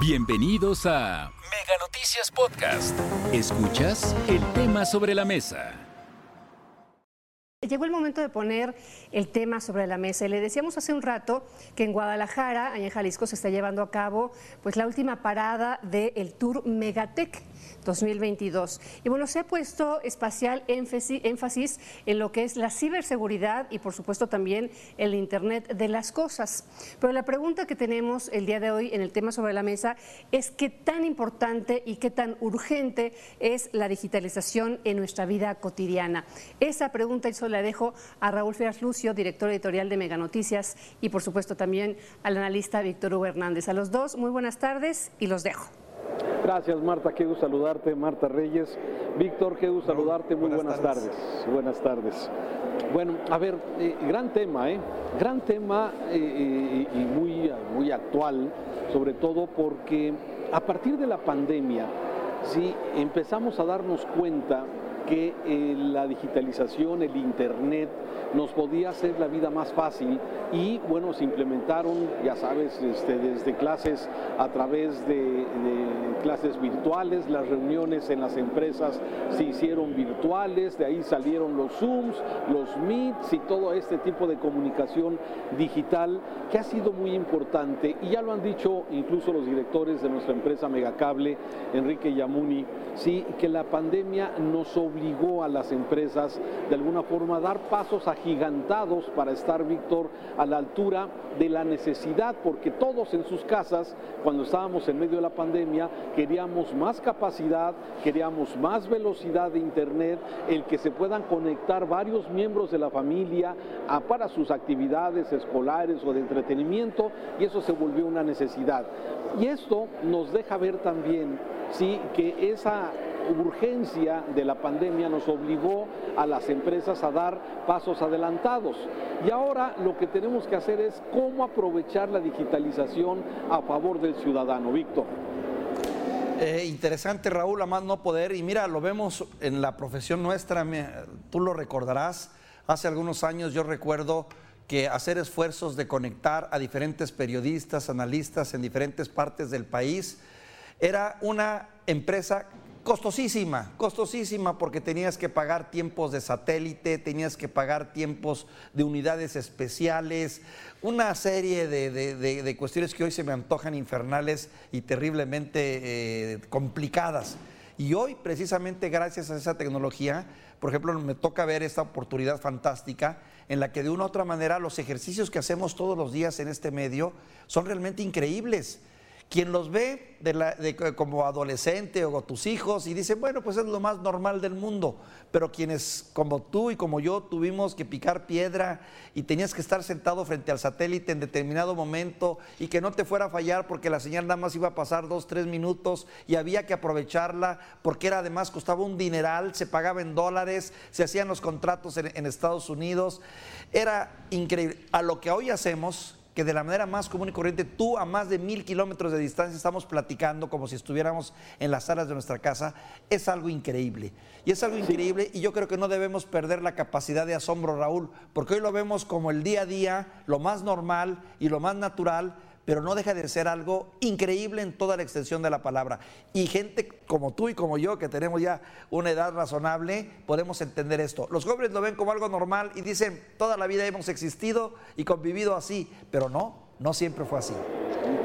Bienvenidos a Mega Noticias Podcast. Escuchas el tema sobre la mesa. Llegó el momento de poner el tema sobre la mesa. Le decíamos hace un rato que en Guadalajara, allá en Jalisco, se está llevando a cabo pues, la última parada del Tour Megatec 2022. Y bueno, se ha puesto espacial énfasis en lo que es la ciberseguridad y por supuesto también el Internet de las cosas. Pero la pregunta que tenemos el día de hoy en el tema sobre la mesa es qué tan importante y qué tan urgente es la digitalización en nuestra vida cotidiana. Esa pregunta hizo la dejo a Raúl Fías Lucio, director editorial de Mega Noticias, y por supuesto también al analista Víctor Hugo Hernández. A los dos, muy buenas tardes y los dejo. Gracias Marta, qué gusto saludarte, Marta Reyes. Víctor, qué gusto saludarte, muy buenas, tardes. Buenas tardes. Bueno, a ver, eh, gran tema, ¿eh? Gran tema eh, eh, y muy, muy actual, sobre todo porque a partir de la pandemia, sí, empezamos a darnos cuenta que eh, la digitalización, el Internet, nos podía hacer la vida más fácil y bueno, se implementaron, ya sabes, este, desde clases a través de, clases virtuales, las reuniones en las empresas se hicieron virtuales, de ahí salieron los Zooms, los Meets y todo este tipo de comunicación digital que ha sido muy importante. Y ya lo han dicho incluso los directores de nuestra empresa Megacable, Enrique Yamuni, sí, que la pandemia nos obligó obligó a las empresas de alguna forma a dar pasos agigantados para estar, Víctor, a la altura de la necesidad, porque todos en sus casas, cuando estábamos en medio de la pandemia, queríamos más capacidad, queríamos más velocidad de Internet, el que se puedan conectar varios miembros de la familia para sus actividades escolares o de entretenimiento, y eso se volvió una necesidad. Y esto nos deja ver también sí, que esa urgencia de la pandemia nos obligó a las empresas a dar pasos adelantados. Y ahora lo que tenemos que hacer es cómo aprovechar la digitalización a favor del ciudadano. Víctor. Eh, interesante, Raúl, a más no poder. Y mira, lo vemos en la profesión nuestra, tú lo recordarás. Hace algunos años yo recuerdo que hacer esfuerzos de conectar a diferentes periodistas, analistas en diferentes partes del país era una empresa costosísima, costosísima porque tenías que pagar tiempos de satélite, tenías que pagar tiempos de unidades especiales, una serie de, cuestiones que hoy se me antojan infernales y terriblemente eh, complicadas. Y hoy, precisamente gracias a esa tecnología, por ejemplo, me toca ver esta oportunidad fantástica en la que de una u otra manera los ejercicios que hacemos todos los días en este medio son realmente increíbles. Quien los ve como adolescente o tus hijos y dice, bueno, pues es lo más normal del mundo, pero quienes como tú y como yo tuvimos que picar piedra y tenías que estar sentado frente al satélite en determinado momento y que no te fuera a fallar porque la señal nada más iba a pasar dos, tres minutos y había que aprovecharla porque era además costaba un dineral, se pagaba en dólares, se hacían los contratos en, en Estados Unidos, era increíble. A lo que hoy hacemos que de la manera más común y corriente, tú a más de mil kilómetros de distancia estamos platicando como si estuviéramos en las salas de nuestra casa, es algo increíble. Y es algo increíble y yo creo que no debemos perder la capacidad de asombro, Raúl, porque hoy lo vemos como el día a día, lo más normal y lo más natural, pero no deja de ser algo increíble en toda la extensión de la palabra. Y gente como tú y como yo, que tenemos ya una edad razonable, podemos entender esto. Los jóvenes lo ven como algo normal y dicen, toda la vida hemos existido y convivido así, pero no, no siempre fue así.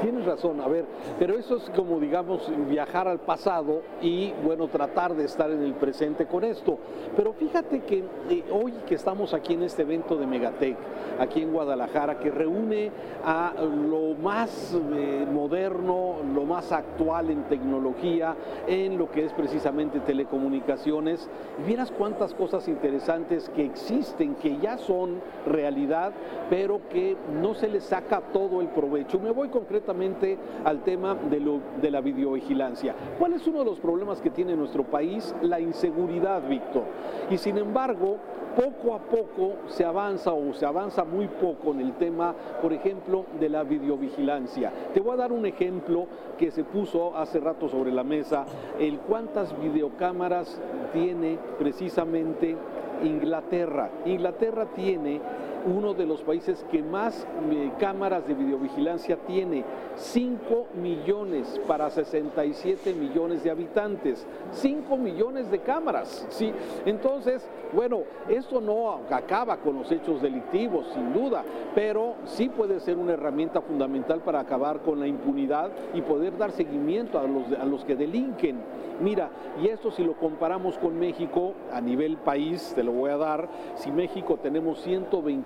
Tienes razón, a ver, pero eso es como digamos viajar al pasado y bueno, tratar de estar en el presente con esto. Pero fíjate que eh, hoy que estamos aquí en este evento de Megatech, aquí en Guadalajara, que reúne a lo más eh, moderno, más actual en tecnología, en lo que es precisamente telecomunicaciones, vieras cuántas cosas interesantes que existen, que ya son realidad, pero que no se les saca todo el provecho. Me voy concretamente al tema de la videovigilancia. ¿Cuál es uno de los problemas que tiene nuestro país? La inseguridad, Víctor. Y sin embargo, poco a poco se avanza o se avanza muy poco en el tema, por ejemplo, de la videovigilancia. Te voy a dar un ejemplo que se puso hace rato sobre la mesa, el cuántas videocámaras tiene precisamente Inglaterra. Inglaterra tiene uno de los países que más eh, cámaras de videovigilancia tiene. 5 millones para 67 millones de habitantes. 5 millones de cámaras. ¿sí? Entonces, bueno, esto no acaba con los hechos delictivos, sin duda, pero sí puede ser una herramienta fundamental para acabar con la impunidad y poder dar seguimiento a los, a los que delinquen. Mira, y esto si lo comparamos con México a nivel país, te lo voy a dar, si México tenemos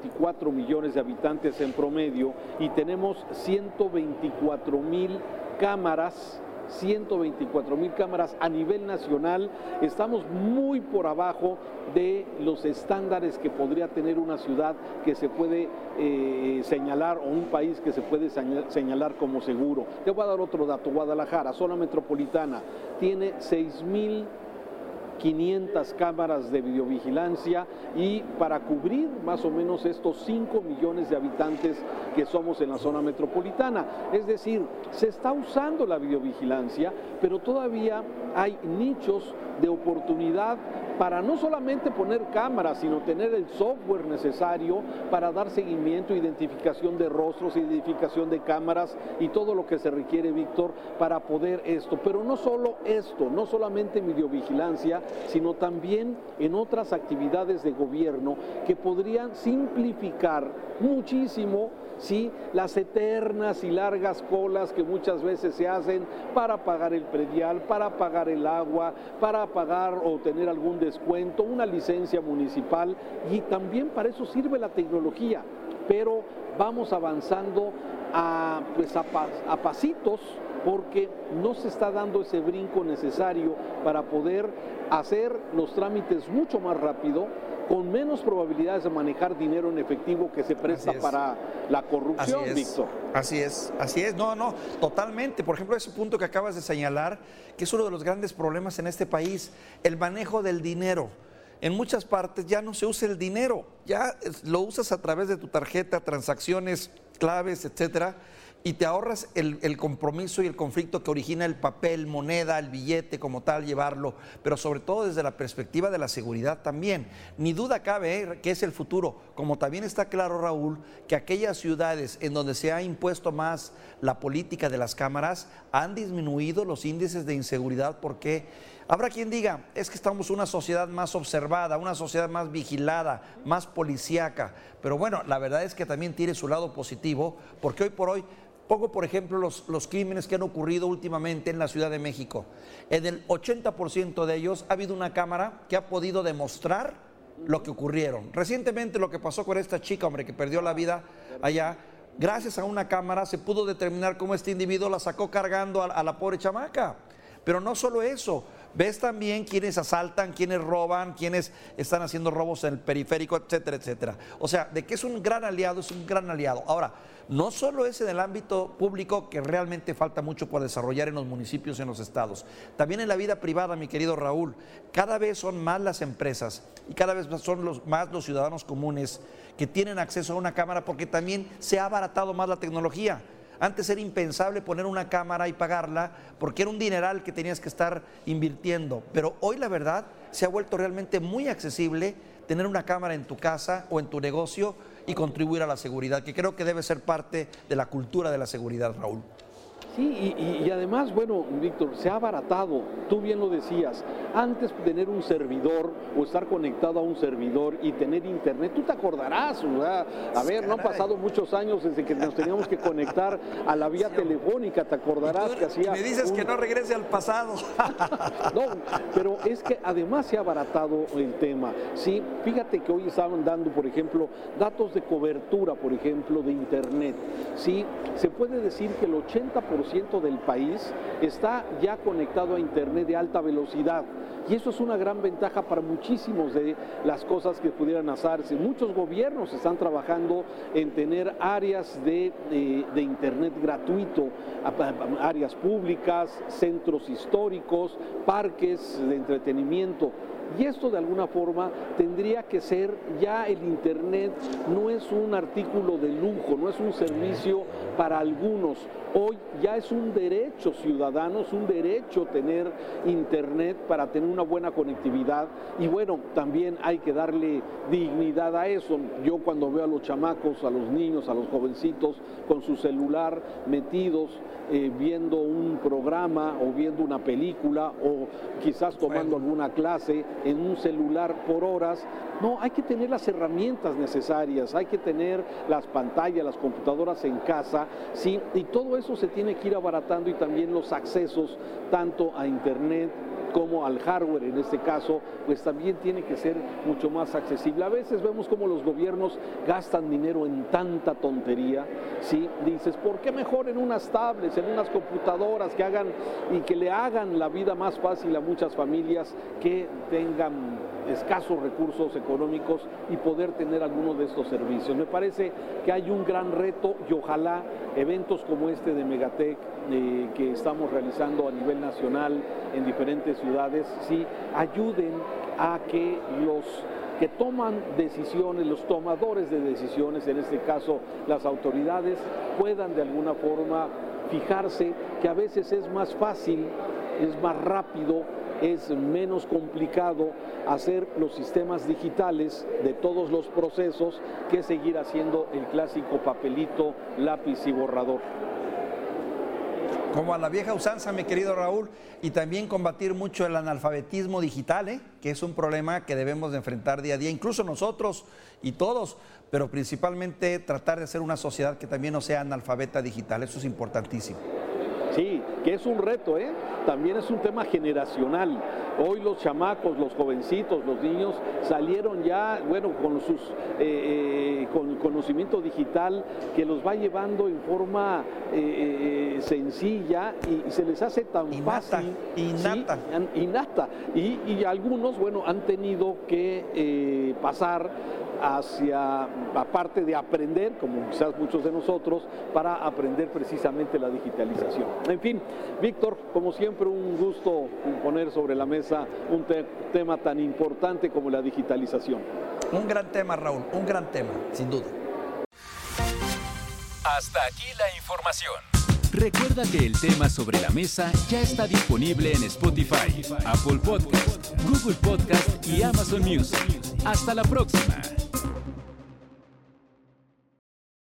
124 millones de habitantes en promedio y tenemos 124 mil cámaras 124 mil cámaras a nivel nacional. Estamos muy por abajo de los estándares que podría tener una ciudad que se puede eh, señalar o un país que se puede señalar como seguro. Te voy a dar otro dato. Guadalajara, zona metropolitana, tiene 6 mil 500 cámaras de videovigilancia y para cubrir más o menos estos 5 millones de habitantes que somos en la zona metropolitana. Es decir, se está usando la videovigilancia, pero todavía hay nichos de oportunidad para no solamente poner cámaras, sino tener el software necesario para dar seguimiento, identificación de rostros, identificación de cámaras y todo lo que se requiere, Víctor, para poder esto. Pero no solo esto, no solamente videovigilancia, sino también en otras actividades de gobierno que podrían simplificar muchísimo ¿sí? las eternas y largas colas que muchas veces se hacen para pagar el predial, para pagar el agua, para pagar o tener algún descuento, una licencia municipal y también para eso sirve la tecnología, pero vamos avanzando a, pues a, a pasitos porque no se está dando ese brinco necesario para poder hacer los trámites mucho más rápido, con menos probabilidades de manejar dinero en efectivo que se presta para la corrupción, Víctor. Así es, así es, no, no, totalmente. Por ejemplo, ese punto que acabas de señalar, que es uno de los grandes problemas en este país, el manejo del dinero. En muchas partes ya no se usa el dinero, ya lo usas a través de tu tarjeta, transacciones claves, etcétera y te ahorras el, compromiso y el conflicto que origina el papel, moneda, el billete como tal, llevarlo, pero sobre todo desde la perspectiva de la seguridad también. Ni duda cabe ¿eh? que es el futuro, como también está claro Raúl, que aquellas ciudades en donde se ha impuesto más la política de las cámaras han disminuido los índices de inseguridad porque Habrá quien diga, es que estamos una sociedad más observada, una sociedad más vigilada, más policíaca. Pero bueno, la verdad es que también tiene su lado positivo, porque hoy por hoy Pongo, por ejemplo, los, los, crímenes que han ocurrido últimamente en la Ciudad de México. En el 80% de ellos ha habido una cámara que ha podido demostrar lo que ocurrieron. Recientemente lo que pasó con esta chica, hombre, que perdió la vida allá, gracias a una cámara se pudo determinar cómo este individuo la sacó cargando a, a la pobre chamaca. Pero no solo eso, ves también quienes asaltan, quienes roban, quienes están haciendo robos en el periférico, etcétera, etcétera. O sea, de que es un gran aliado, es un gran aliado. Ahora, no solo es en el ámbito público que realmente falta mucho por desarrollar en los municipios y en los estados, también en la vida privada, mi querido Raúl, cada vez son más las empresas y cada vez son los, más los ciudadanos comunes que tienen acceso a una cámara porque también se ha abaratado más la tecnología. Antes era impensable poner una cámara y pagarla porque era un dineral que tenías que estar invirtiendo. Pero hoy la verdad se ha vuelto realmente muy accesible tener una cámara en tu casa o en tu negocio y contribuir a la seguridad, que creo que debe ser parte de la cultura de la seguridad, Raúl. Sí, y, además, bueno, Víctor, se ha abaratado, tú bien lo decías, antes tener un servidor o estar conectado a un servidor y tener internet, tú te acordarás, ¿verdad? a ver, no han pasado muchos años desde que nos teníamos que conectar a la vía telefónica, te acordarás que hacía... Me dices que no regrese al pasado. no, pero es que además se ha abaratado el tema, sí, fíjate que hoy estaban dando, por ejemplo, datos de cobertura, por ejemplo, de internet, sí, se puede decir que el 80% del país está ya conectado a Internet de alta velocidad. Y eso es una gran ventaja para muchísimos de las cosas que pudieran hacerse. Muchos gobiernos están trabajando en tener áreas de, de Internet gratuito, áreas públicas, centros históricos, parques de entretenimiento. Y esto de alguna forma tendría que ser, ya el Internet no es un artículo de lujo, no es un servicio para algunos. Hoy ya es un derecho ciudadano, es un derecho tener Internet para tener una buena conectividad y bueno, también hay que darle dignidad a eso. Yo cuando veo a los chamacos, a los niños, a los jovencitos con su celular metidos, eh, viendo un programa o viendo una película o quizás tomando alguna clase en un celular por horas, no, hay que tener las herramientas necesarias, hay que tener las pantallas, las computadoras en casa. Y todo eso se tiene que ir abaratando y también los accesos tanto a Internet como al hardware en este caso, pues también tiene que ser mucho más accesible. A veces vemos como los gobiernos gastan dinero en tanta tontería, ¿sí? Dices, ¿por qué mejor en unas tablets, en unas computadoras que hagan y que le hagan la vida más fácil a muchas familias que tengan escasos recursos económicos y poder tener alguno de estos servicios. Me parece que hay un gran reto y ojalá eventos como este de Megatec eh, que estamos realizando a nivel nacional en diferentes ciudades, sí ayuden a que los que toman decisiones, los tomadores de decisiones, en este caso las autoridades, puedan de alguna forma fijarse que a veces es más fácil, es más rápido es menos complicado hacer los sistemas digitales de todos los procesos que seguir haciendo el clásico papelito, lápiz y borrador. Como a la vieja usanza, mi querido Raúl, y también combatir mucho el analfabetismo digital, ¿eh? que es un problema que debemos de enfrentar día a día, incluso nosotros y todos, pero principalmente tratar de ser una sociedad que también no sea analfabeta digital, eso es importantísimo. Sí, que es un reto, ¿eh? También es un tema generacional. Hoy los chamacos, los jovencitos, los niños salieron ya, bueno, con sus eh, eh, con conocimiento digital que los va llevando en forma eh, sencilla y, se les hace tan fácil. Innata. innata. Y, y, algunos, bueno, han tenido que pasar hacia, aparte de aprender, como quizás muchos de nosotros, para aprender precisamente la digitalización. En fin, Víctor, como siempre, un gusto poner sobre la mesa un tema tan importante como la digitalización. Un gran tema, Raúl, un gran tema, sin duda. Hasta aquí la información. Recuerda que el tema sobre la mesa ya está disponible en Spotify, Apple Podcast, Google Podcast y Amazon Music. Hasta la próxima.